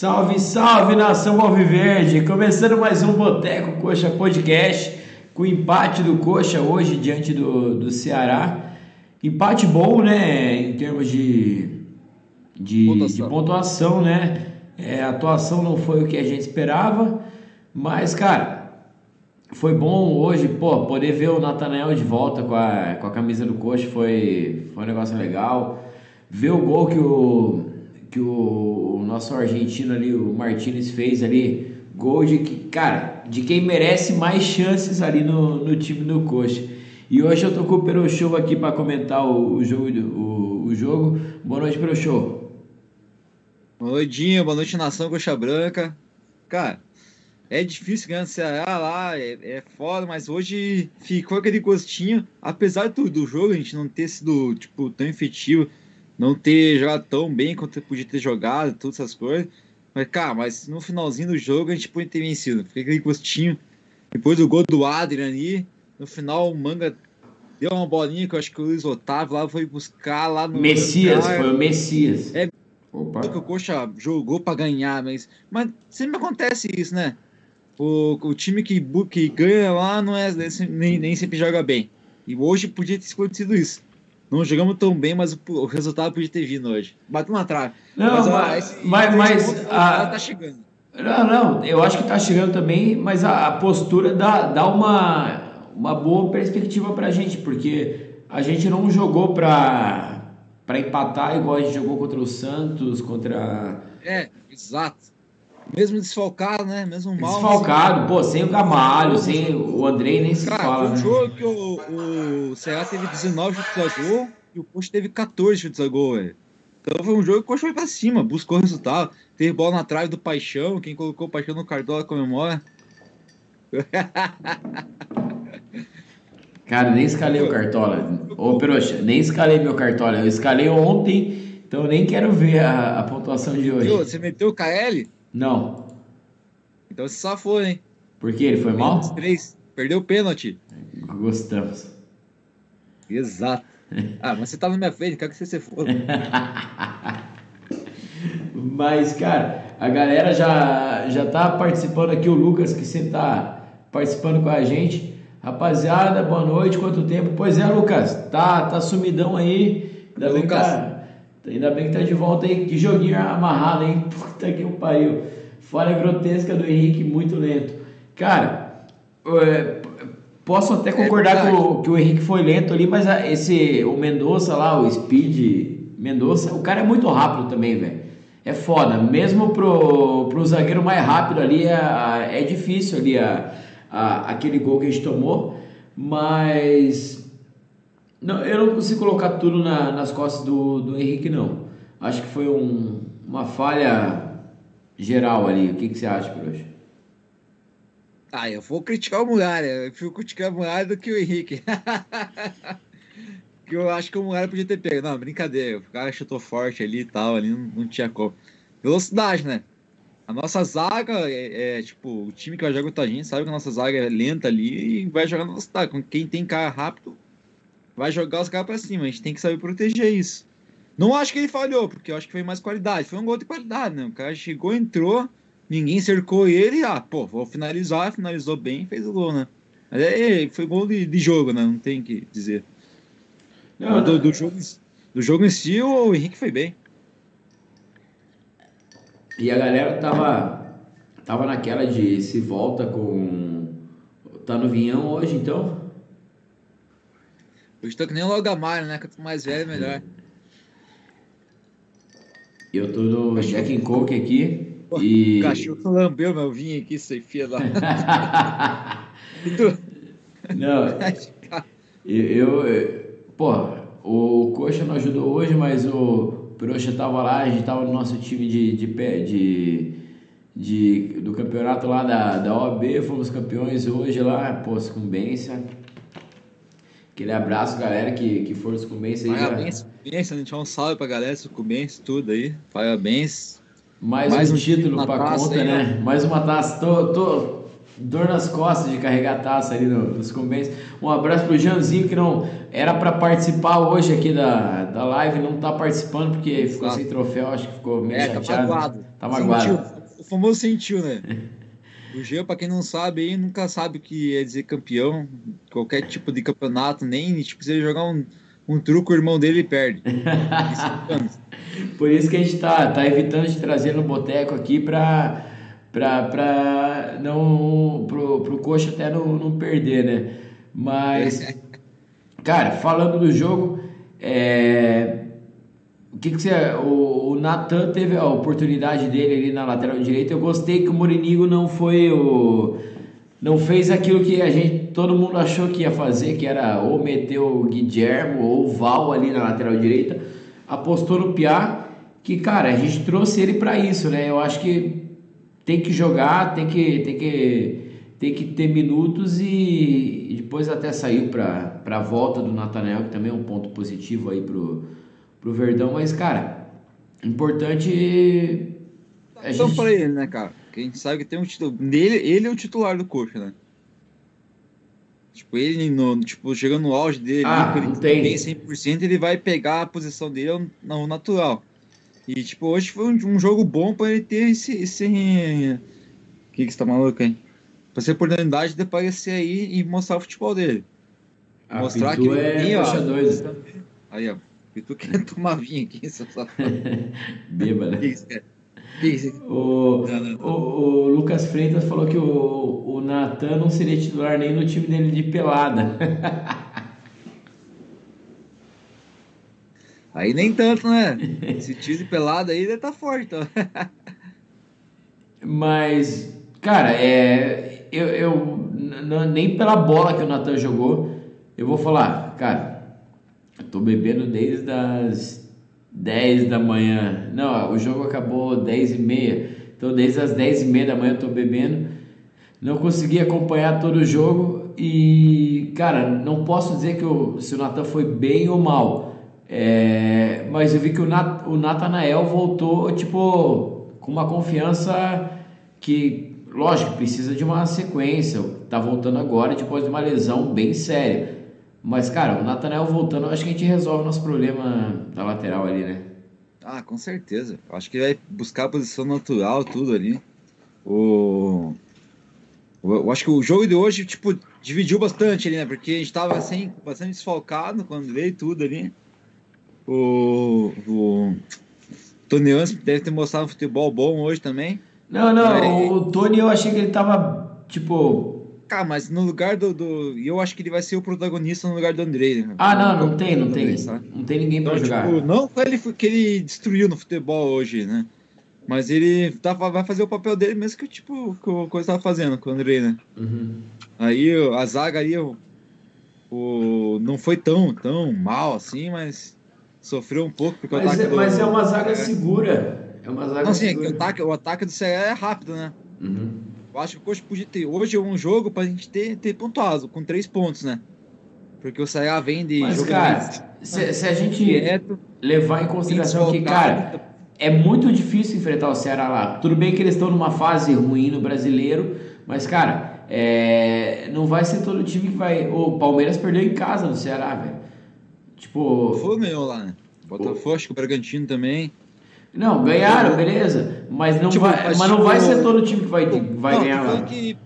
Salve, salve nação Alviverde! Começando mais um Boteco Coxa Podcast com o empate do Coxa hoje diante do, do Ceará. Empate bom, né? Em termos de, de, pontuação. de pontuação, né? É, a atuação não foi o que a gente esperava, mas, cara, foi bom hoje, pô, poder ver o Natanael de volta com a, com a camisa do Coxa foi, foi um negócio legal. Ver o gol que o que o, nosso argentino ali, o Martinez, fez ali, gol de cara, de quem merece mais chances ali no, no time do Coxa. E hoje eu tô com o Pero Show aqui para comentar o, o jogo, o, o, jogo. Boa noite, Pero Show. Boa noite, boa noite, nação Coxa Branca. Cara, é difícil ganhar no Ceará lá, é, é foda, mas hoje ficou aquele gostinho, apesar do, do jogo a gente não ter sido, tipo, tão efetivo, não ter jogado tão bem quanto podia ter jogado, todas essas coisas. Mas, cara, mas no finalzinho do jogo a gente podia ter vencido. Fiquei aquele gostinho. Depois do gol do Adrian ali, no final o Manga deu uma bolinha que eu acho que o Luiz Otávio lá foi buscar lá no. Messias, foi o Messias. É. Opa. que o Coxa jogou para ganhar, mas, mas sempre acontece isso, né? O, o time que, que ganha lá não é nem, nem sempre joga bem. E hoje podia ter acontecido isso. Não jogamos tão bem, mas o, o resultado podia ter vindo hoje. Bateu uma trave. Não, mas, mas, mas a, tá chegando. Não, não, eu acho que tá chegando também, mas a, a postura dá, dá uma, uma boa perspectiva pra gente, porque a gente não jogou pra empatar igual a gente jogou contra o Santos, contra. É, exato. Mesmo desfalcado, né? Mesmo mal. Desfalcado, assim. pô, sem o Gamalho, sem o Andrei nem se Cara, fala. Cara, um né? jogo que o, o Ceará teve 19 chutes a gol e o Coxa teve 14 chutes a gol, velho. Então foi um jogo que o Coxa foi pra cima, buscou resultado. Teve bola na trave do Paixão, quem colocou o Paixão no Cardola comemora. Cara, nem escalei o Cartola. Ô, Peroxa, nem escalei meu Cartola. Eu escalei ontem, então eu nem quero ver a, a pontuação de hoje. Você meteu o KL? Não. Então você só foi, hein? Por que? Ele foi mal? Três. Perdeu o pênalti. Gostamos. Exato. Ah, mas você tá na minha frente, quero que você se for. mas, cara, a galera já, já tá participando aqui, o Lucas, que sempre tá participando com a gente. Rapaziada, boa noite, quanto tempo? Pois é, Lucas, tá, tá sumidão aí. Ainda bem, Lucas. Tá, ainda bem que tá de volta aí. Que joguinho amarrado, hein? Puta que pariu. Falha grotesca do Henrique, muito lento. Cara, é, posso até concordar é que, o, que o Henrique foi lento ali, mas esse, o Mendonça lá, o Speed Mendonça, o cara é muito rápido também, velho. É foda. Mesmo pro, pro zagueiro mais rápido ali, é, é difícil ali a, a, aquele gol que a gente tomou. Mas não, eu não consigo colocar tudo na, nas costas do, do Henrique, não. Acho que foi um, uma falha geral ali. O que, que você acha, Croxa? Ah, eu vou criticar o Muralha. Eu prefiro criticar o Muralha do que o Henrique. que eu acho que o Muralha podia ter pego. Não, brincadeira. O cara chutou forte ali e tal, ali não, não tinha como. Velocidade, né? A nossa zaga é, é, tipo, o time que vai jogar contra a gente sabe que a nossa zaga é lenta ali e vai jogar na velocidade. Quem tem cara rápido vai jogar os caras pra cima. A gente tem que saber proteger isso. Não acho que ele falhou, porque eu acho que foi mais qualidade. Foi um gol de qualidade, né? O cara chegou, entrou, ninguém cercou ele, ah, pô, vou finalizar, finalizou bem fez o gol, né? Mas é, foi gol de, de jogo, né? Não tem que dizer. Não, do, do, jogo, do jogo em si, o Henrique foi bem. E a galera tava, tava naquela de se volta com. Tá no Vinhão hoje, então? Eu estou que nem o Logamar, né? Quanto mais velho, melhor. Eu tô no Jack and Coke aqui. e... O cachorro lambeu meu vinho aqui, você fia da. não, eu, eu. Pô, o Coxa não ajudou hoje, mas o Proxa tava lá, a gente tava no nosso time de, de pé, de, de, do campeonato lá da, da OAB, fomos campeões hoje lá, pô, sucumbência. Aquele abraço, galera, que, que for sucumbência aí. Parabéns, sucumbência, a gente um salve pra galera, sucumbência, tudo aí. Parabéns. Mais, Mais um, um, título pra conta, aí, né? Ó. Mais uma taça. Tô, tô dor nas costas de carregar a taça ali no, no sucumbência. Um abraço pro Janzinho, que não era para participar hoje aqui da, da live, não tá participando porque Exato. ficou sem troféu, acho que ficou meio é, chateado. Tá tá magoado. Sentiu, o famoso sentiu, né? O Jean, pra quem não sabe aí, nunca sabe o que é dizer campeão. Qualquer tipo de campeonato, nem tipo, se ele jogar um, um truco, o irmão dele perde. Por isso que a gente tá, tá evitando de trazer no boteco aqui pra, pra, pra não. Pro, pro coxa até não, não perder, né? Mas, cara, falando do jogo, é, o que, que você. O, o Natan teve a oportunidade dele ali na lateral direita. Eu gostei que o Morinigo não foi o. Não fez aquilo que a gente. Todo mundo achou que ia fazer, que era ou meter o Guilhermo ou o Val ali na lateral direita. Apostou no Piá, que, cara, a gente trouxe ele para isso, né? Eu acho que tem que jogar, tem que, tem que, tem que ter minutos e, e depois até saiu para a volta do Natanel, que também é um ponto positivo aí pro pro Verdão, mas, cara, importante. A então gente... pra ele, né, cara? Que a gente sabe que tem um título. Nele, ele é o titular do coxa, né? Tipo, ele, no, tipo, chegando no auge dele, ah, ele tem. tem 100%, ele vai pegar a posição dele no natural. E, tipo, hoje foi um, um jogo bom pra ele ter esse. esse... O que, que você tá maluco, hein? Pra ter oportunidade de aparecer aí e mostrar o futebol dele. A mostrar que ele é tem, ó. Dois. Aí, ó. E tu quer tomar vinho aqui, seu safado. Beba, né? Isso, cara. O, o, o, Lucas Freitas falou que o, o Natan não seria titular nem no time dele de pelada. Aí nem tanto, né? Esse time de pelada aí tá forte. Então. Mas, cara, é, eu, eu nem pela bola que o Natan jogou, eu vou falar, cara, tô bebendo desde as 10 da manhã. Não, o jogo acabou 10 e meia. Então desde as 10 e meia da manhã eu tô bebendo. Não consegui acompanhar todo o jogo e, cara, não posso dizer que o, se o Natan foi bem ou mal. É, mas eu vi que o, Nat, o Natanael voltou, tipo, com uma confiança que, lógico, precisa de uma sequência. Tá voltando agora depois de uma lesão bem séria. Mas, cara, o Nathanael voltando, acho que a gente resolve o nosso problema da lateral ali, né? Ah, com certeza. Acho que vai buscar a posição natural, tudo ali. O... Eu acho que o jogo de hoje, tipo, dividiu bastante ali, né? Porque a gente tava sem, bastante desfalcado quando veio tudo ali. O, o Tony Anson deve ter mostrado um futebol bom hoje também. Não, não, Mas... o Tony eu achei que ele tava, tipo, Cara, mas no lugar do, do. Eu acho que ele vai ser o protagonista no lugar do Andrei. Né? Ah, não, não tem, não tem. Não tem ninguém pra então, jogar. Tipo, não foi ele que ele destruiu no futebol hoje, né? Mas ele tá, vai fazer o papel dele mesmo que tipo, que o coisa tava fazendo com o Andrei, né? Uhum. Aí a zaga ali o, o, não foi tão, tão mal assim, mas sofreu um pouco. Porque mas, o ataque é, do, mas é uma zaga é. segura. É uma zaga não, sim, segura. o ataque, o ataque do CE é rápido, né? Uhum. Eu acho que o Coxa podia ter. Hoje um jogo pra gente ter, ter pontuado, com três pontos, né? Porque o Ceará vem de. Mas, cara, se, se, a gente direto, levar em consideração que, cara, é muito difícil enfrentar o Ceará lá. Tudo bem que eles estão numa fase ruim no brasileiro, mas, cara, é, não vai ser todo time que vai. O Palmeiras perdeu em casa no Ceará, velho. Tipo. Foi meu lá, né? Botafogo, acho que o Bragantino também. Não, ganharam, beleza. Mas não, tipo, vai, mas, mas não vai ser todo time que vai, vai não, ganhar lá. Que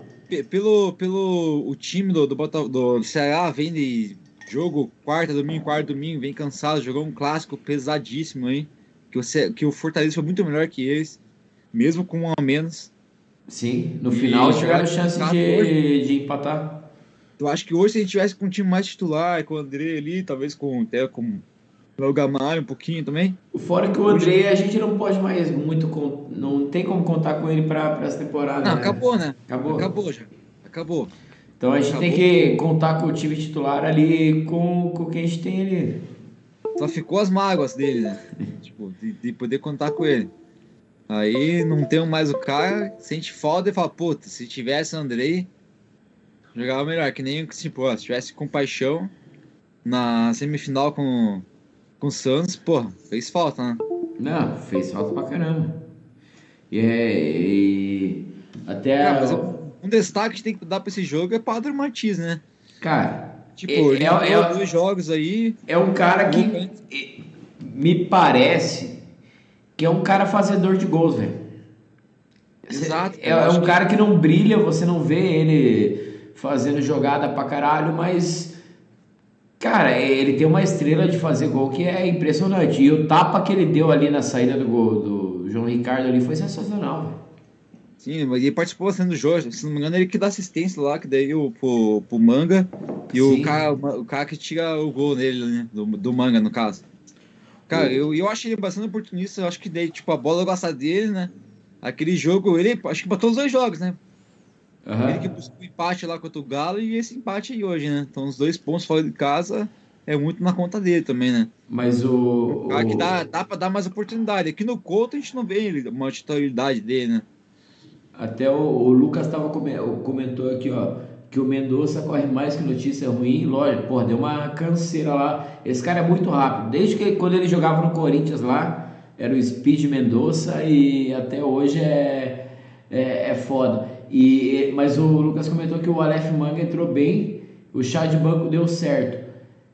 pelo, pelo o time do, do, do Ceará vem de jogo quarta, domingo, quarto, domingo, vem cansado, jogou um clássico pesadíssimo aí. Que o, que o Fortaleza foi muito melhor que eles, mesmo com um a menos. Sim, no final tiveram chance de, de empatar. Eu acho que hoje, se a gente tivesse com um time mais titular, com o André ali, talvez com até com o Gamalho um pouquinho também. Fora que o André, a gente não pode mais muito. Não tem como contar com ele para essa temporada. Não, né? acabou, né? Acabou. Acabou já. Acabou. Então a gente acabou. tem que contar com o time titular ali, com, com o que a gente tem ali. Só ficou as mágoas dele, né? tipo, de, de, poder contar com ele. Aí não tem mais o cara, sente falta e fala, puta, se tivesse o Andrei, jogava melhor. Que nem tipo, se tivesse compaixão na semifinal com com o Santos, pô, fez falta, né? Não, fez falta pra caramba. E, é, e até. Cara, a... um destaque que tem que dar pra esse jogo é Padre Martins, né? Cara. Tipo, é, é, é dois jogos aí. É um cara que me parece que é um cara fazedor de gols, velho. Exato. É, é um cara que não brilha, você não vê ele fazendo jogada pra caralho, mas. Cara, ele tem uma estrela de fazer gol que é impressionante. E o tapa que ele deu ali na saída do gol do João Ricardo ali foi sensacional, velho. Sim, mas ele participou assim do jogo. Se não me engano, ele que dá assistência lá, que daí o, pro, pro manga. E o cara, o cara que tira o gol nele, né? Do, do manga, no caso. Cara, eu, eu acho ele bastante oportunista. Eu acho que daí, tipo, a bola gosta dele, né? Aquele jogo, ele acho que para todos os dois jogos, né? Uhum. Ele que buscou o empate lá contra o Galo e esse empate aí hoje, né? Então os dois pontos fora de casa é muito na conta dele também, né? Mas o. o cara que dá, dá pra dar mais oportunidade. Aqui no Couto a gente não vê ele, uma titularidade dele, né? Até o, o Lucas tava, comentou aqui, ó, que o Mendonça corre mais que notícia ruim. Lógico, pô, deu uma canseira lá. Esse cara é muito rápido. Desde que quando ele jogava no Corinthians lá, era o Speed Mendonça e até hoje é, é, é foda. E, mas o Lucas comentou que o Aleph Manga entrou bem, o chá de banco deu certo.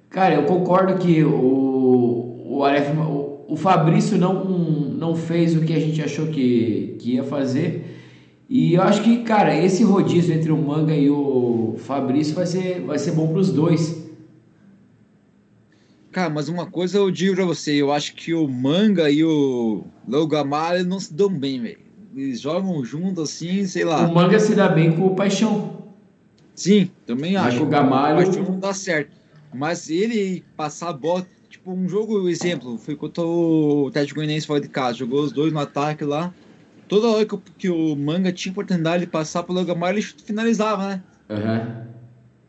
Cara, eu concordo que o, o Aleph, o, o Fabrício não, não fez o que a gente achou que, que ia fazer. E eu acho que, cara, esse rodízio entre o Manga e o Fabrício vai ser, vai ser bom para os dois. Cara, mas uma coisa eu digo pra você, eu acho que o Manga e o Logamara não se dão bem, velho. Eles jogam juntos assim, sei lá. O Manga se dá bem com o Paixão. Sim, também mas acho. o Gamalho... O Paixão não dá certo. Mas ele passar a bola, tipo, um jogo, exemplo, foi contra o Atlético Goianiense fora de casa, jogou os dois no ataque lá, toda hora que, que o manga tinha oportunidade de passar pelo Gamar, ele finalizava, né? Uhum.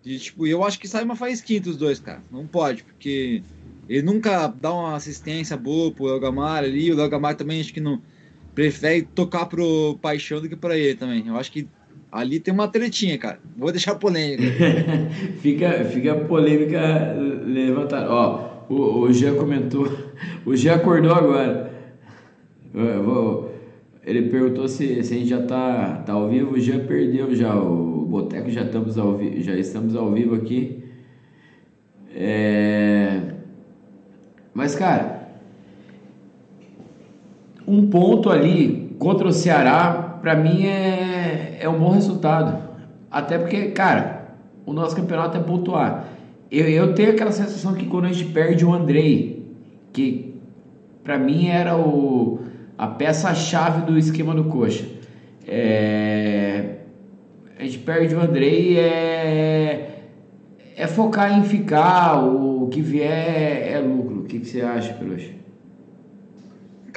E, tipo, eu acho que sai uma faísquinha dos dois, cara. Não pode, porque ele nunca dá uma assistência boa pro Elgamar ali. O Elgamar também acho que não prefere tocar pro Paixão do que para ele também. Eu acho que ali tem uma tretinha, cara. Vou deixar polêmica. fica, fica polêmica levantada. Ó, o, o Jean comentou. O Jean acordou agora. Vou, ele perguntou se, se a gente já tá, tá ao vivo, já perdeu já o Boteco, já estamos ao, vi, já estamos ao vivo aqui. É... Mas, cara, um ponto ali contra o Ceará, para mim é, é um bom resultado. Até porque, cara, o nosso campeonato é pontuar. Eu, eu tenho aquela sensação que quando a gente perde o Andrei, que para mim era o a peça-chave do esquema do Coxa. É, a gente perde o Andrei é, é focar em ficar, o que vier é lucro. O que, que você acha, Peluche?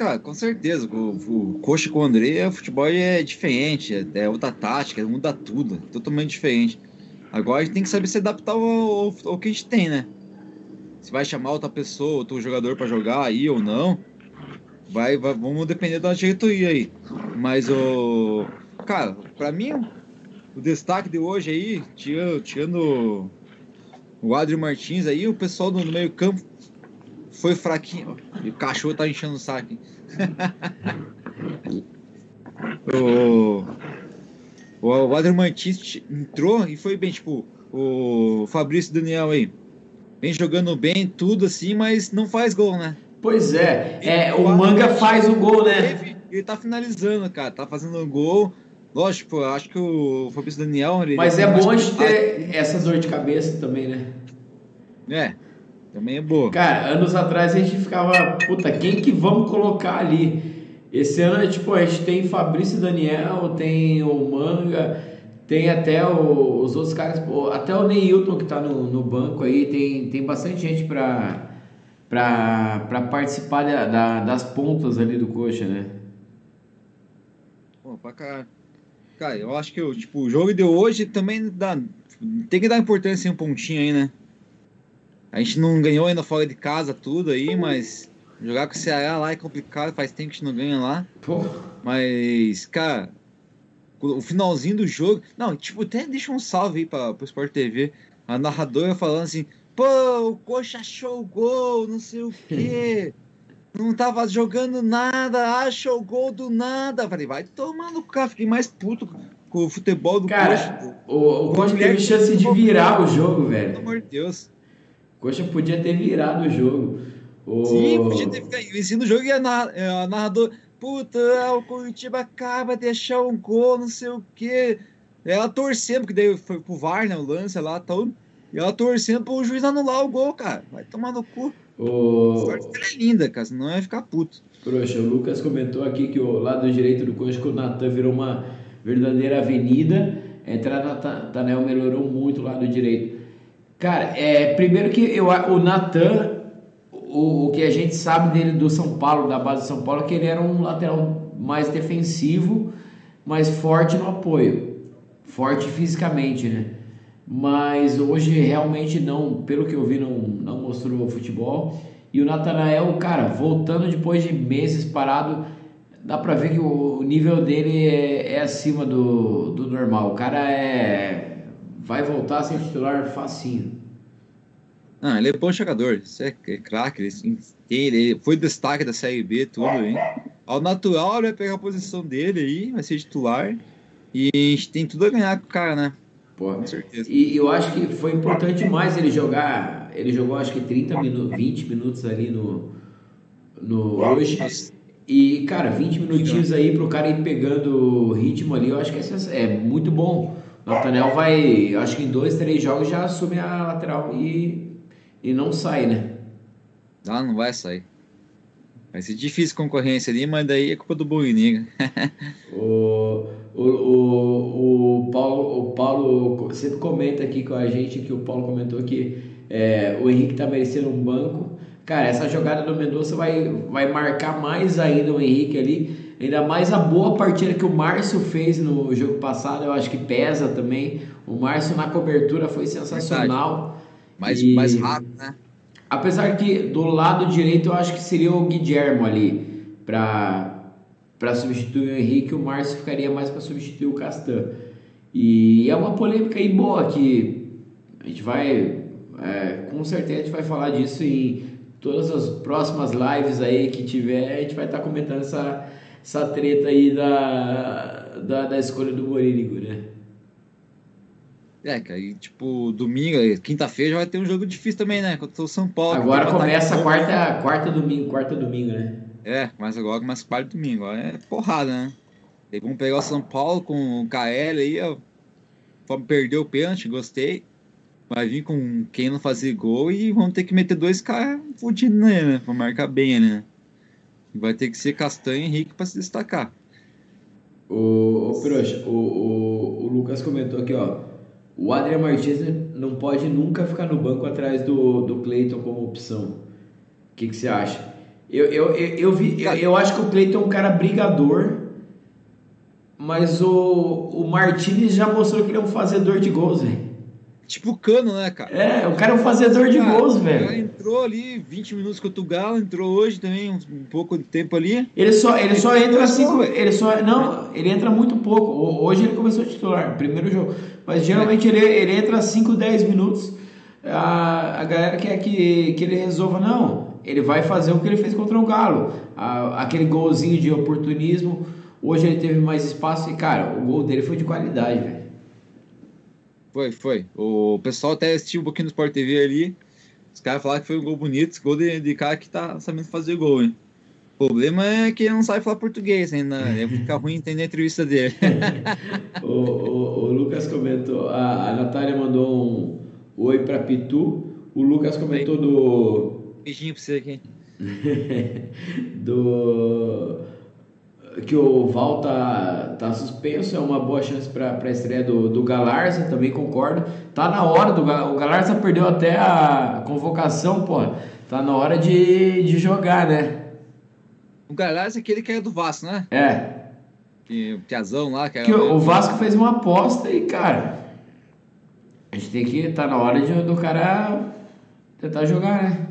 Cara, com certeza. O, o com o André, o futebol é diferente, é, é outra tática, muda tudo, totalmente diferente. Agora a gente tem que saber se adaptar ao, ao, ao que a gente tem, né? Se vai chamar outra pessoa, outro jogador para jogar aí ou não vai, vai, vamos depender da diretoria aí. Mas o. Cara, pra mim, o destaque de hoje aí, tirando, tirando o Adri Martins aí, o pessoal do meio campo foi fraquinho. E o cachorro tá enchendo o saco. o, o Martins entrou e foi bem, tipo, o Fabrício Daniel aí. Vem jogando bem, tudo assim, mas não faz gol, né? Pois é, é o Manga faz o gol, né? Ele tá finalizando, cara, tá fazendo o gol. Lógico, eu acho que o Fabrício Daniel. Mas é bom a gente ter essa dor de cabeça também, né? É, também é boa. Cara, anos atrás a gente ficava, puta, quem que vamos colocar ali? Esse ano, tipo, a gente tem Fabrício Daniel, tem o Manga, tem até o, os outros caras, até o Neilton que tá no, no banco aí, tem, tem bastante gente pra para participar da, da, das pontas ali do coxa, né? Pô, pra cá. Cara, eu acho que o, tipo, o jogo de hoje também dá, tem que dar importância em um pontinho aí, né? A gente não ganhou ainda fora de casa tudo aí, mas jogar com o Ceará lá é complicado, faz tempo que a gente não ganha lá. Pô. Mas, cara, o finalzinho do jogo. Não, tipo, até deixa um salve aí pra, pro Sport TV. A narradora falando assim: Pô, o Coxa achou o gol, não sei o quê. Não tava jogando nada, achou o gol do nada. Falei, vai tomar no carro. Fiquei mais puto com o futebol do Cara, Coxa. O, o Coxa teve chance de virar o jogo, velho. Pelo amor de Deus. Coxa podia ter virado o jogo. Sim, podia ter ficado vencido o jogo e a, narrador. puta, o Curitiba acaba de deixar um gol, não sei o quê. Ela torcendo, porque daí foi pro VAR, né, o lance lá, tal. E ela torcendo pro juiz anular o gol, cara. Vai tomar no cu. O... Sorte é linda, cara, senão ia ficar puto. Poxa, o Lucas comentou aqui que o lado direito do coxa, que o Natan virou uma verdadeira avenida. A entrada do Natanel melhorou muito o lado direito. Cara, é, primeiro que eu, o Natan, o, o que a gente sabe dele do São Paulo, da base de São Paulo, é que ele era um lateral mais defensivo, mais forte no apoio. Forte fisicamente, né? Mas hoje realmente não, pelo que eu vi, não, não mostrou futebol. E o Natanael, cara, voltando depois de meses parado, dá pra ver que o nível dele é, é acima do, do normal. O cara é. Vai voltar a ser titular facinho. Ah, ele é bom jogador, você é craque, ele, ele foi destaque da Série B, tudo, hein? Ao natural, ele vai pegar a posição dele aí, vai ser titular. E a gente tem tudo a ganhar com o cara, né? Pô, com certeza. E eu acho que foi importante mais ele jogar. Ele jogou acho que 30 minutos, 20 minutos ali no, no hoje. E, cara, 20 minutinhos aí pro cara ir pegando ritmo ali, eu acho que é, é muito bom. Natanel vai, acho que em dois, três jogos já assume a lateral e, e não sai, né? Ah, não vai sair. Vai ser difícil concorrência ali, mas daí é culpa do Boiniga. o, o, o, o, Paulo, o Paulo sempre comenta aqui com a gente que o Paulo comentou que é, o Henrique tá merecendo um banco. Cara, essa jogada do Mendonça vai, vai marcar mais ainda o Henrique ali. Ainda mais a boa partida que o Márcio fez no jogo passado, eu acho que pesa também. O Márcio na cobertura foi sensacional. Mais, e... mais rápido, né? Apesar que do lado direito eu acho que seria o Guilhermo ali para para substituir o Henrique, o Márcio ficaria mais para substituir o Castan. E é uma polêmica aí boa que a gente vai, é, com certeza a gente vai falar disso em todas as próximas lives aí que tiver, a gente vai estar tá comentando essa, essa treta aí da, da, da escolha do Morínigo, né? É, cara, e tipo, domingo, quinta-feira já vai ter um jogo difícil também, né? Contra o São Paulo. Agora começa a quarta, quarta domingo, quarta domingo, né? É, mas agora começa quarta domingo. Agora é porrada, né? E vamos pegar o São Paulo com o KL aí, ó. Perdeu o pênalti, gostei. Vai vir com quem não fazer gol e vamos ter que meter dois caras fudidos nele, né? Pra marcar bem né? Vai ter que ser Castanho e Henrique pra se destacar. O, o, o, o, o Lucas comentou aqui, ó. O Adrian Martins não pode nunca ficar no banco atrás do, do Cleiton como opção. O que, que você acha? Eu, eu, eu, eu, vi, eu, eu acho que o Cleiton é um cara brigador, mas o, o Martinez já mostrou que ele é um fazedor de gols, velho. Tipo o Cano, né, cara? É, o cara é um fazedor de cara, gols, velho. Ele entrou ali 20 minutos contra o Galo, entrou hoje também um, pouco de tempo ali. Ele só, ele, ele só entra cinco, ele só não, ele entra muito pouco. Hoje ele começou a titular, primeiro jogo. Mas geralmente é. ele, ele entra 5, 10 minutos. A, a galera quer que, que ele resolva, não. Ele vai fazer o que ele fez contra o Galo. A, aquele golzinho de oportunismo. Hoje ele teve mais espaço e, cara, o gol dele foi de qualidade, velho. Foi, foi. O pessoal até assistiu um pouquinho no Sport TV ali. Os caras falaram que foi um gol bonito, gol de, de cara que tá sabendo fazer gol, hein? O problema é que ele não sabe falar português ainda. Ia ficar ruim entender a entrevista dele. o, o, o, Lucas comentou, a, a Natália mandou um oi pra Pitu. O Lucas comentou do. Beijinho pra você aqui. do que o Val tá, tá suspenso, é uma boa chance para a estreia do, do Galarza, também concordo. Tá na hora do o Galarza perdeu até a convocação, pô. Tá na hora de, de jogar, né? O Galarza é aquele que é do Vasco, né? É. Que o Piazão lá, que, que o, o Vasco fez uma aposta e, cara, a gente tem que tá na hora de, do cara tentar jogar, né?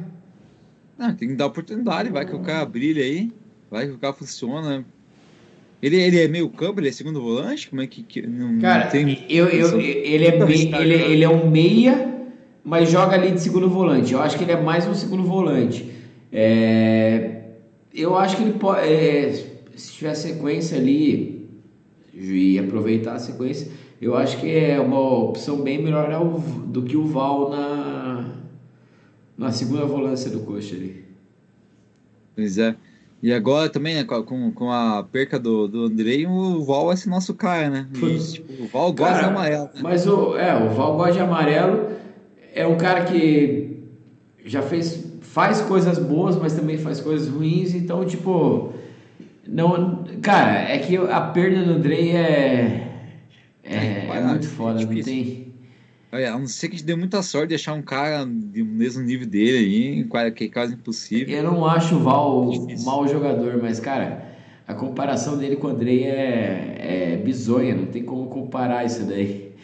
Não, tem que dar oportunidade, vai que o cara brilha aí, vai que o cara funciona. Ele, ele é meio campo, ele é segundo volante? Como é que. que não, Cara, não tem... eu, eu, ele, é me, ele, ele é um meia, mas joga ali de segundo volante. Eu acho que ele é mais um segundo volante. É, eu acho que ele pode. É, se tiver sequência ali e aproveitar a sequência, eu acho que é uma opção bem melhor do que o Val na, na segunda volância do coxa ali. Pois é. E agora também, né, com, com a perca do, do Andrei, o Val vai ser nosso cara, né? E, tipo, o Val gosta Cara, de amarelo. Né? Mas o, é, o Val gosta de amarelo. É um cara que já fez, faz coisas boas, mas também faz coisas ruins. Então, tipo, não, cara, é que a perda do Andrei é é, é muito foda, não tem. Olha, a não ser que a gente dê muita sorte de achar um cara do mesmo nível dele aí, que é quase impossível. Eu não acho o Val um mau jogador, mas, cara, a comparação dele com o Andrei é, é bizonha, não tem como comparar isso daí.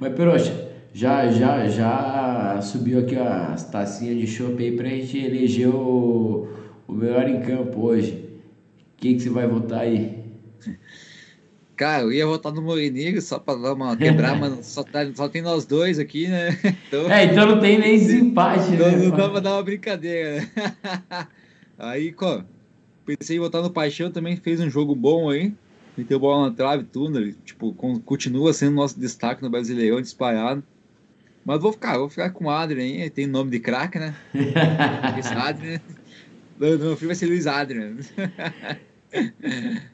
Mas, Peroxa, já, já, já subiu aqui as tacinhas de chopp aí pra gente eleger o, o melhor em campo hoje. Quem que você vai votar aí? Cara, eu ia votar no Morenegro só pra dar uma quebrar, mas só, tá, só tem nós dois aqui, né? Então, é, então não tem nem desempate, então, né? Não dá pra dar uma brincadeira. Aí, ó, pensei em votar no Paixão, também fez um jogo bom aí. Meteu bola na trave, tudo. Tipo, continua sendo nosso destaque no Brasileirão, disparado. Mas vou ficar, vou ficar com o Adrian aí, tem nome de craque, né? Esse Adrian. Meu filho vai ser Luiz Adrian.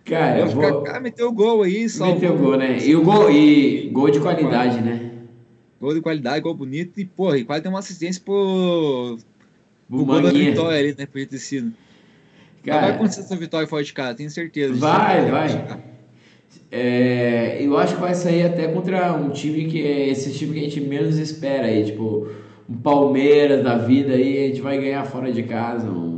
Cara, eu vou. Cara, meteu o gol aí, só. Meteu o gol, né? E o gol, e gol de qualidade, né? Gol de qualidade, gol bonito e, porra, e quase tem uma assistência pro. pro gol da vitória ali, né? Por ter sido. Cara, vai acontecer essa vitória fora de casa, tenho certeza. Vai, vai. É, eu acho que vai sair até contra um time que é esse time que a gente menos espera aí, tipo um Palmeiras da vida aí, a gente vai ganhar fora de casa, um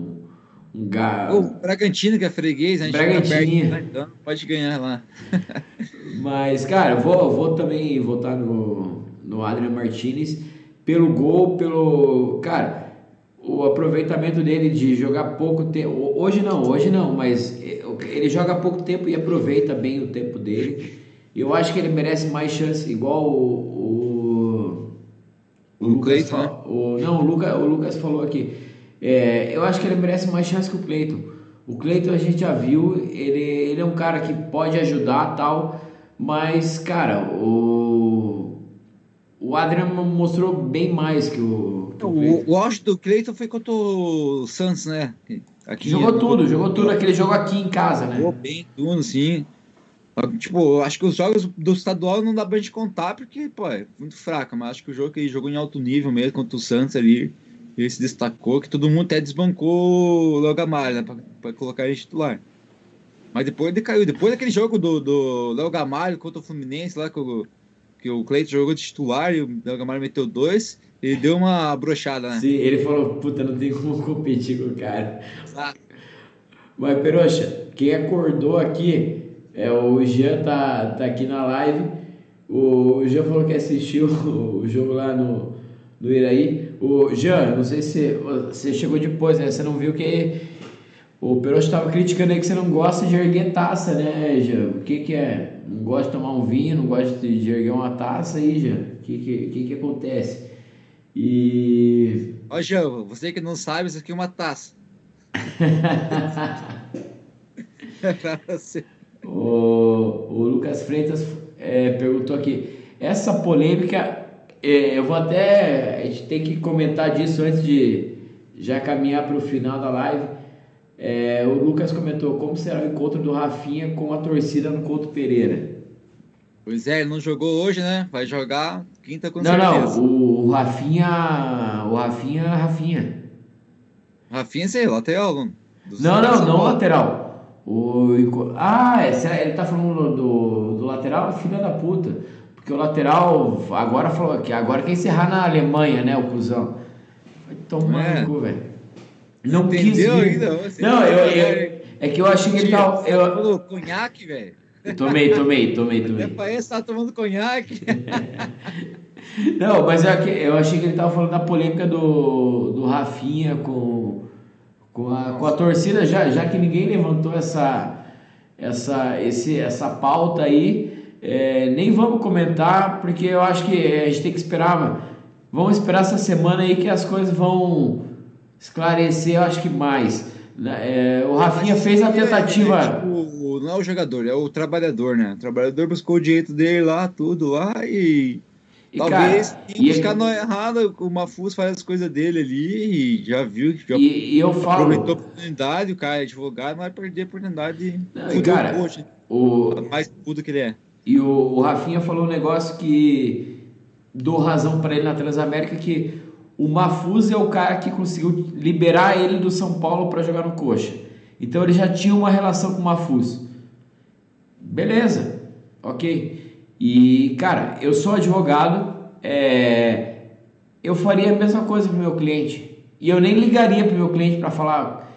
um O Bragantino, que é freguês, a gente Bragantino. Perto, então pode ganhar lá. Mas, cara, eu vou, vou também votar no, no Adrian Martinez pelo gol, pelo. Cara, o aproveitamento dele de jogar pouco tempo. Hoje não, hoje não, mas ele joga pouco tempo e aproveita bem o tempo dele. Eu acho que ele merece mais chance, igual o. O, o, o Lucas. Cleiton, né? o, não, o, Luca, o Lucas falou aqui é, eu acho que ele merece mais chance que o Cleiton. O Cleiton a gente já viu, ele, ele é um cara que pode ajudar tal, mas, cara, o, o Adrian mostrou bem mais que o. Que o, o, o auge do Cleiton foi contra o Santos, né? Aqui, jogou tudo, jogou tudo aquele jogo aqui em casa, né? Jogou bem, tudo, sim. Tipo, acho que os jogos do estadual não dá pra gente contar porque, pô, é muito fraco, mas acho que o jogo que ele jogou em alto nível mesmo contra o Santos ali ele se destacou, que todo mundo até desbancou o Léo Gamalho, né, para colocar ele titular. Mas depois ele caiu. Depois daquele jogo do, do Léo Gamalho contra o Fluminense, lá que o, que o Cleiton jogou de titular e o Léo Gamalho meteu dois, ele deu uma brochada, né? Sim, ele falou, puta, não tem como competir com o cara. Exato. Mas, Peroxa, quem acordou aqui é o Jean, tá, tá aqui na live. O Jean falou que assistiu o jogo lá no, no Iraí. O Jean, não sei se você chegou depois, né? Você não viu que o Perotti estava criticando aí que você não gosta de erguer taça, né, Jean? O que que é? Não gosta de tomar um vinho, não gosta de erguer uma taça aí, Jean? O que que, que que acontece? E... Ó, Jean, você que não sabe, isso aqui é uma taça. o, o Lucas Freitas é, perguntou aqui, essa polêmica eu vou até. A gente tem que comentar disso antes de já caminhar para o final da live. É, o Lucas comentou como será o encontro do Rafinha com a torcida no Couto Pereira. Pois é, ele não jogou hoje, né? Vai jogar quinta com não, certeza. Não, o, o Rafinha. O Rafinha, Rafinha. Rafinha, sei, lateral. Não, não, não, não lateral. O, ah, é, ele tá falando do, do lateral? Filha da puta. Porque o lateral agora falou que agora quer encerrar na Alemanha, né, o cuzão. Vai tomar é. no cu, velho. Não Entendeu quis ainda? Não, eu, eu, é que eu achei que ele tava. Eu... Falou conhaque, velho. Tomei, tomei, tomei, tomei. Até parece que tá tomando conhaque. Não, mas eu, eu achei que ele tava falando da polêmica do, do Rafinha com, com, a, com a torcida, já, já que ninguém levantou essa, essa, esse, essa pauta aí. É, nem vamos comentar, porque eu acho que a gente tem que esperar. Vamos esperar essa semana aí que as coisas vão esclarecer, eu acho que mais. É, o Rafinha Mas, fez a tentativa. É, tipo, não é o jogador, é o trabalhador, né? O trabalhador buscou o direito dele lá, tudo lá e. E, Talvez cara, e buscar não é errado, o Mafuz faz as coisas dele ali e já viu que já e, e eu falo. aproveitou a oportunidade, o cara é advogado, não vai perder a oportunidade de Não, cara, o O, mais puto que ele é. E o, o Rafinha falou um negócio que dou razão para ele na Transamérica que o Mafuz é o cara que conseguiu liberar ele do São Paulo para jogar no Coxa. Então ele já tinha uma relação com o Mafuz. Beleza, ok. E cara, eu sou advogado, é, eu faria a mesma coisa pro meu cliente e eu nem ligaria pro meu cliente para falar,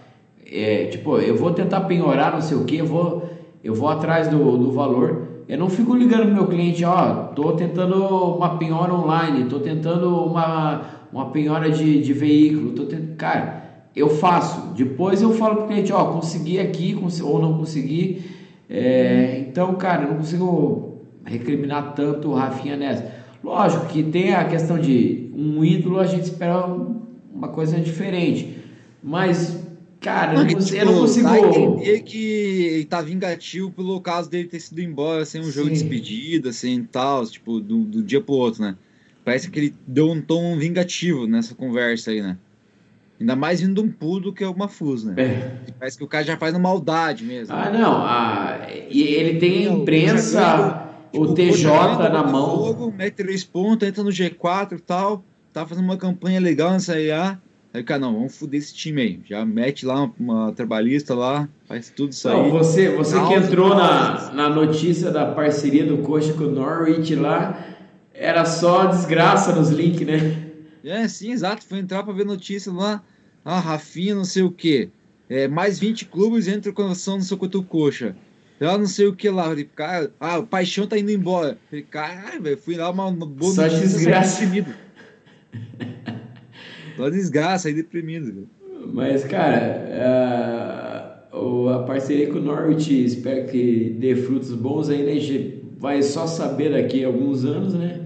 é, tipo, eu vou tentar penhorar, não sei o que, eu vou, eu vou atrás do, do valor. Eu não fico ligando pro meu cliente, ó, tô tentando uma penhora online, tô tentando uma, uma penhora de, de veículo, tô tentando, cara, eu faço. Depois eu falo pro cliente, ó, consegui aqui ou não consegui. É, então, cara, eu não consigo recriminar tanto o Rafinha nessa. Lógico que tem a questão de um ídolo, a gente espera uma coisa diferente. Mas, cara, eu não, consigo, eu não consigo. Dá a entender que ele tá vingativo pelo caso dele ter sido embora sem um jogo de despedida, sem tal, tipo, do, do dia pro outro, né? Parece que ele deu um tom vingativo nessa conversa aí, né? Ainda mais vindo de um pulo que é o Mafuz, né? É. Parece que o cara já faz na maldade mesmo. Ah, não. Ah, e ele tem a imprensa, Tipo, o TJ na ganha, mão. Botafogo, mete três pontos, entra no G4 e tal. Tá fazendo uma campanha legal nessa IA. Aí, cara, não, vamos foder esse time aí. Já mete lá uma, uma trabalhista lá, faz tudo isso Não, aí. você, você que entrou na, na notícia da parceria do Coxa com o Norwich lá, era só desgraça nos links, né? É, sim, exato. Foi entrar pra ver notícia lá. Ah, Rafinha, não sei o quê. É, mais 20 clubes entram com ação no o coxa. Eu não sei o que lá. Falei, cara, ah, o Paixão tá indo embora. Falei, caralho, velho, fui lá uma, boa Só desgraça. Só desgraça, aí deprimido. velho. Mas, cara, a, o- a parceria com o Norwich, espero que dê frutos bons aí, né? A gente vai só saber daqui a alguns anos, né?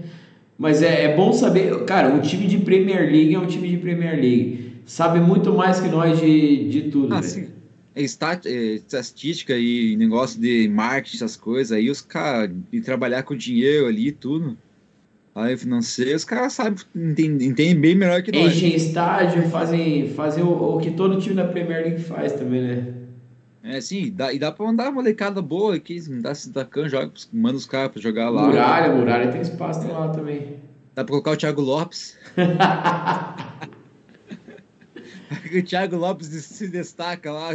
Mas é, é bom saber, cara, o time de Premier League é um time de Premier League. Sabe muito mais que nós de, de tudo, Ah, né? sim. É, estat- é, estatística e negócio de marketing, essas coisas aí, os caras, e trabalhar com dinheiro ali e tudo. Aí financeiro, os caras sabem, entendem, entendem bem melhor que nós. Enchem estádio, fazem, fazem o, o que todo time da Premier League faz também, né? É, sim, dá, e dá pra mandar uma molecada boa aqui, dá se dacando, joga, manda os caras pra jogar lá. Muralha, Muralha tem espaço lá também. Dá pra colocar o Thiago Lopes. o Thiago Lopes se destaca lá.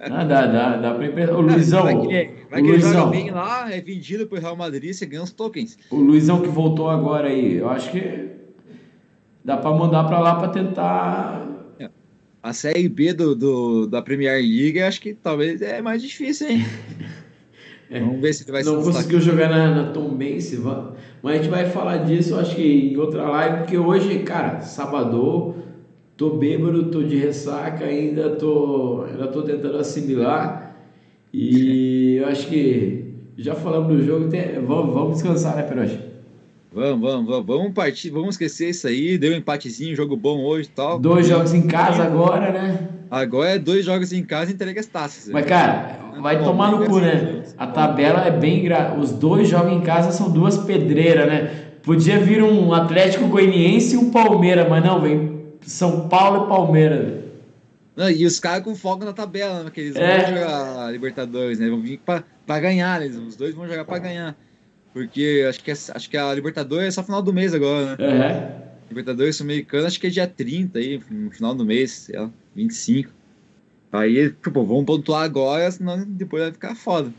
Ah, dá, dá, dá pra emprestar. O Luizão, vai que, vai o que ele joga Luizão, bem lá, é vendido pro Real Madrid, você ganha os tokens. o Luizão que voltou agora aí, eu acho que dá pra mandar pra lá pra tentar. A Série B do, do- da Premier League, acho que talvez é mais difícil, hein? É. Vamos ver se ele vai Não conseguiu jogar na, na Tom Bense, mas a gente vai falar disso, eu acho que em outra live, porque hoje, cara, sábado, tô bêbado, tô de ressaca, ainda tô, ainda tô tentando assimilar. E eu acho que já falamos do jogo, tem- vamos, vamos descansar, né, Peroche? Vamos, vamos, vamos, vamos partir, vamos esquecer isso aí. Deu um empatezinho, jogo bom hoje e tal. Dois jogos em casa agora, né? Agora é dois jogos em casa e entrega as taças. Mas, cara, vai tomar no cu, né? A tabela é bem. Os dois jogos em casa são duas pedreiras, né? Podia vir um Atlético Goianiense e um Palmeiras, mas não, vem São Paulo e Palmeiras. Não, e os caras com foco na tabela, né? Que eles É. vão jogar Libertadores, né? Vão vir pra, pra ganhar, né? Os dois vão jogar pra ganhar. Porque acho que, é- acho que a Libertadores é só final do mês agora, né? É. Libertadores Sul-Americana, acho que é dia 30 aí, no final do mês, sei lá, 25. Aí, tipo, vamos pontuar agora, senão depois vai ficar foda.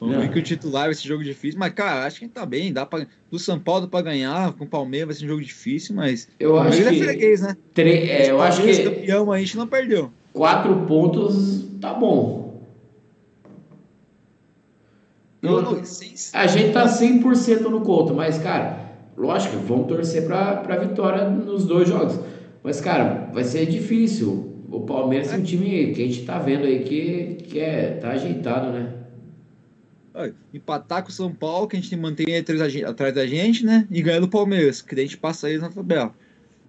Vamos Não. ver que o titular vai ser jogo difícil, mas, cara, acho que tá bem, dá pra. Do São Paulo pra ganhar, com o Palmeiras vai ser um jogo difícil, mas. Eu acho que- é freguês, né? Tre- é, eu acho Palmeiras que campeão, a gente não perdeu. quatro pontos tá bom. Eu não, sem- A gente tá 100% no conto, mas, cara, lógico, vamos torcer pra, pra vitória nos dois jogos. Mas, cara, vai ser difícil. O Palmeiras é um time que a gente tá vendo aí que, que é, tá ajeitado, né? Empatar com o São Paulo, que a gente mantém atrás da gente, atrás da gente, né? E ganhar do Palmeiras, que daí a gente passa eles na tabela.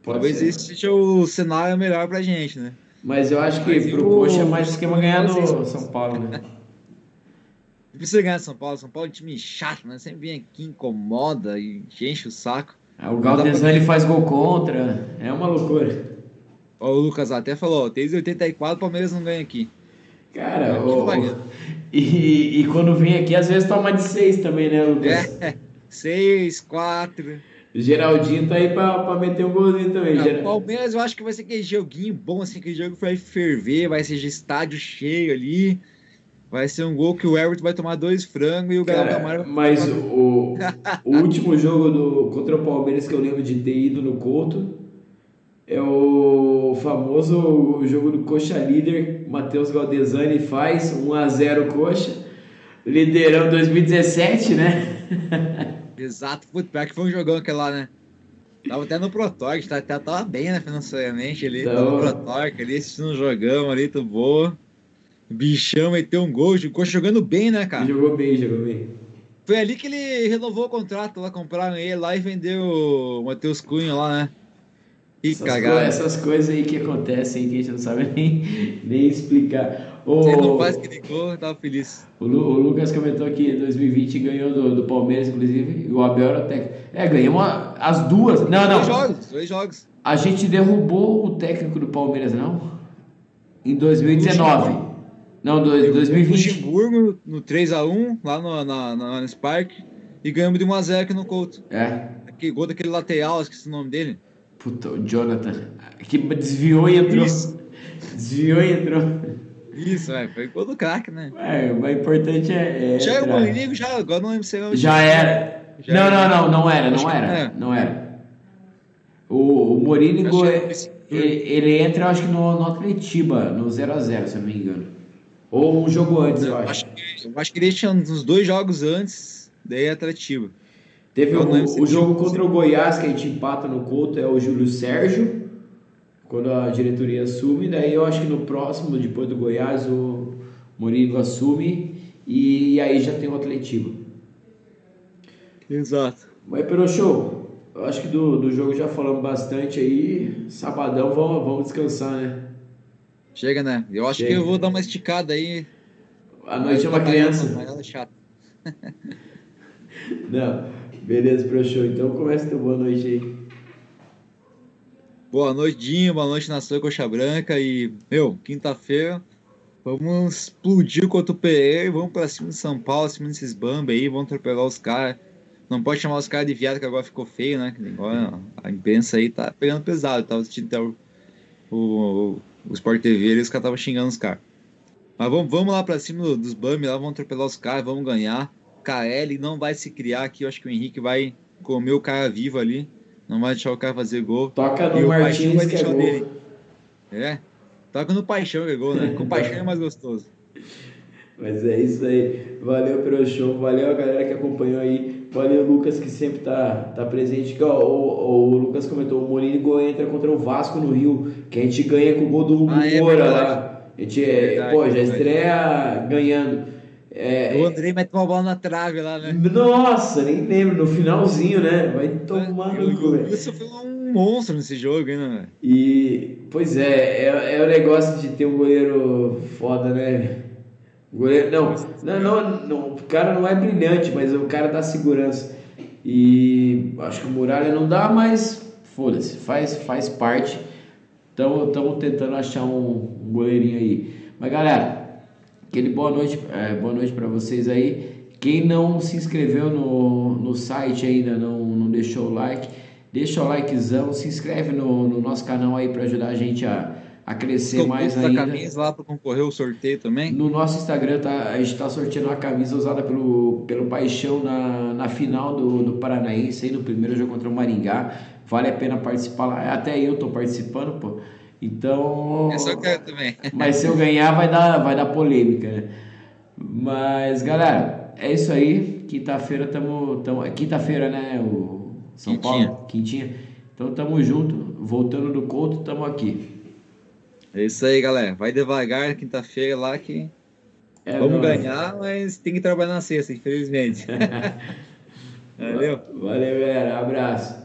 Pode Talvez ser. esse seja o cenário melhor pra gente, né? Mas eu acho que Mas pro o- Coxa é mais esquema ganhar do Vocês- São Paulo, né? Não precisa ganhar São Paulo. São Paulo é um time chato, né? Sempre vem aqui, incomoda e enche o saco. O Galdesani faz gol contra. É uma loucura. Ó, o Lucas até falou, ó, desde 84 o Palmeiras não ganha aqui. Cara, É, o- e, e quando vem aqui, às vezes toma de seis também, né, Lucas? É, 6, 4. O Geraldinho tá aí pra, pra meter um golzinho também. O Geral- Palmeiras eu acho que vai ser aquele joguinho bom, assim, aquele jogo que vai ferver, vai ser de estádio cheio ali. Vai ser um gol que o Everton vai tomar dois frangos e o Cara, Camargo mas o, o último jogo do, contra o Palmeiras que eu lembro de ter ido no Couto é o famoso jogo do Coxa Líder. Matheus Galdesani faz 1x0 Coxa. Liderão 2017, né? Exato, putz, pior que foi um jogão aquele lá, né? Tava até no Protorque, tá, tá, tava bem, né, financeiramente ali. Tava no Tava. Protorque ali, assistindo um jogão ali, tudo boa. Bichão meteu um gol, o Coxa jogando bem, né, cara? Jogou bem, jogou bem. Foi ali que ele renovou o contrato lá, compraram ele lá e vendeu o Matheus Cunha lá, né? Que Essas, cagada. co- essas coisas aí que acontecem que a gente não sabe nem, nem explicar. O, ele não faz aquele gol, eu tava feliz. o, Lu- o Lucas comentou que em 2020 ganhou do, do Palmeiras, inclusive, e o Abel era o técnico. É, ganhamos as duas. Não, Dois não. jogos, dois jogos. A gente derrubou o técnico do Palmeiras, não? Em 2019. Não, dois- 2020. Luxemburgo no 3x1, lá no, na, na Allianz Parque, e ganhamos de 1x0 aqui no Couto. É. Aquele gol daquele lateral, esqueci o nome dele. Puta, o Jonathan. Que desviou e entrou. Isso. Desviou e entrou. Isso, é, foi gol do craque, né? É, o mais importante é. é já era o. Mourinho, já, agora não lembro se era Já era. Já não, era. não, não, não era, não era. não era. Não era. O, o Morínigo, ele, esse- ele entra, eu acho que no, no Atletiba, no 0x0, se eu não me engano. Ou um jogo antes, eu Eu acho. acho, que, eu acho que ele tinha uns dois jogos antes, daí é Atletiba. Teve o, o jogo contra o Goiás, que a gente empata no Couto, é o Júlio Sérgio, quando a diretoria assume. Daí eu acho que no próximo, depois do Goiás, o Morínigo assume. E, aí já tem o Atletiba. Exato. Mas pelo show, eu acho que do, do jogo já falamos bastante aí. Sabadão vamos, vamos descansar, né? Chega, né? Eu acho Chega. que eu vou dar uma esticada aí. A noite é uma criança. Mas ela é chata. Não, beleza, pro show. Então começa teu boa noite aí. Boa noite, Dinho. Boa noite, Nação Coxa Branca. E, meu, quinta-feira, vamos explodir contra o PE. Vamos pra cima de São Paulo, cima desses bamba aí. Vamos atropelar os caras. Não pode chamar os caras de viado, que agora ficou feio, né? Agora a imprensa aí tá pegando pesado. Tava assistindo até o, o, o Sport TV e os caras estavam xingando os caras. Mas vamos, vamos lá pra cima do- dos bamba lá. Vamos atropelar os caras, vamos ganhar. KL não vai se criar aqui. Eu acho que o Henrique vai comer o cara vivo ali. Não vai deixar o cara fazer gol. Toca no o Paixão Martins vai é deixar gol. dele. É. Toca no paixão que é gol, né? Com paixão é mais gostoso. Mas é isso aí. Valeu pelo show, valeu a galera que acompanhou aí. Valeu o Lucas que sempre tá, tá presente. Ó, o, o Lucas comentou, o Morínigo entra contra o Vasco no Rio, que a gente ganha com o gol do Hugo Ah, é Moura lá. A gente, é, pô, já estreia ganhando. É, O Andrei mete uma bola na trave lá, né? Nossa, nem lembro, no finalzinho, né? Vai tomar E o no cu. Wilson foi um monstro nesse jogo, hein, né? E, pois é, é, é o negócio de ter um goleiro foda, né? Goleiro, não, não, não, não, o cara não é brilhante, mas o cara dá segurança. E acho que o Muralha não dá, mas foda-se, faz, faz parte. Então estamos tentando achar um, um goleirinho aí. Mas galera, aquele boa noite, é, boa noite para vocês aí. Quem não se inscreveu no, no site ainda, não, não deixou o like, deixa o likezão, se inscreve no, no nosso canal aí para ajudar a gente a, a crescer mais da ainda. camisa lá para concorrer o sorteio também. No nosso Instagram tá, a gente está sorteando uma camisa usada pelo, pelo Paixão na, na final do, do Paranaense, aí no primeiro jogo contra o Maringá. Vale a pena participar lá. Até eu tô participando, pô. Então. Eu quero também. Mas se eu ganhar, vai dar, vai dar polêmica, né? Mas, galera, é isso aí. Quinta-feira tamo, tamo. é Quinta-feira, né? O São Quintinha. Paulo? Quintinha. Então tamo junto. Voltando do Couto, tamo aqui. É isso aí, galera. Vai devagar quinta-feira lá que É vamos nóis. ganhar, mas tem que trabalhar na sexta, infelizmente. Valeu. Valeu, galera. Abraço.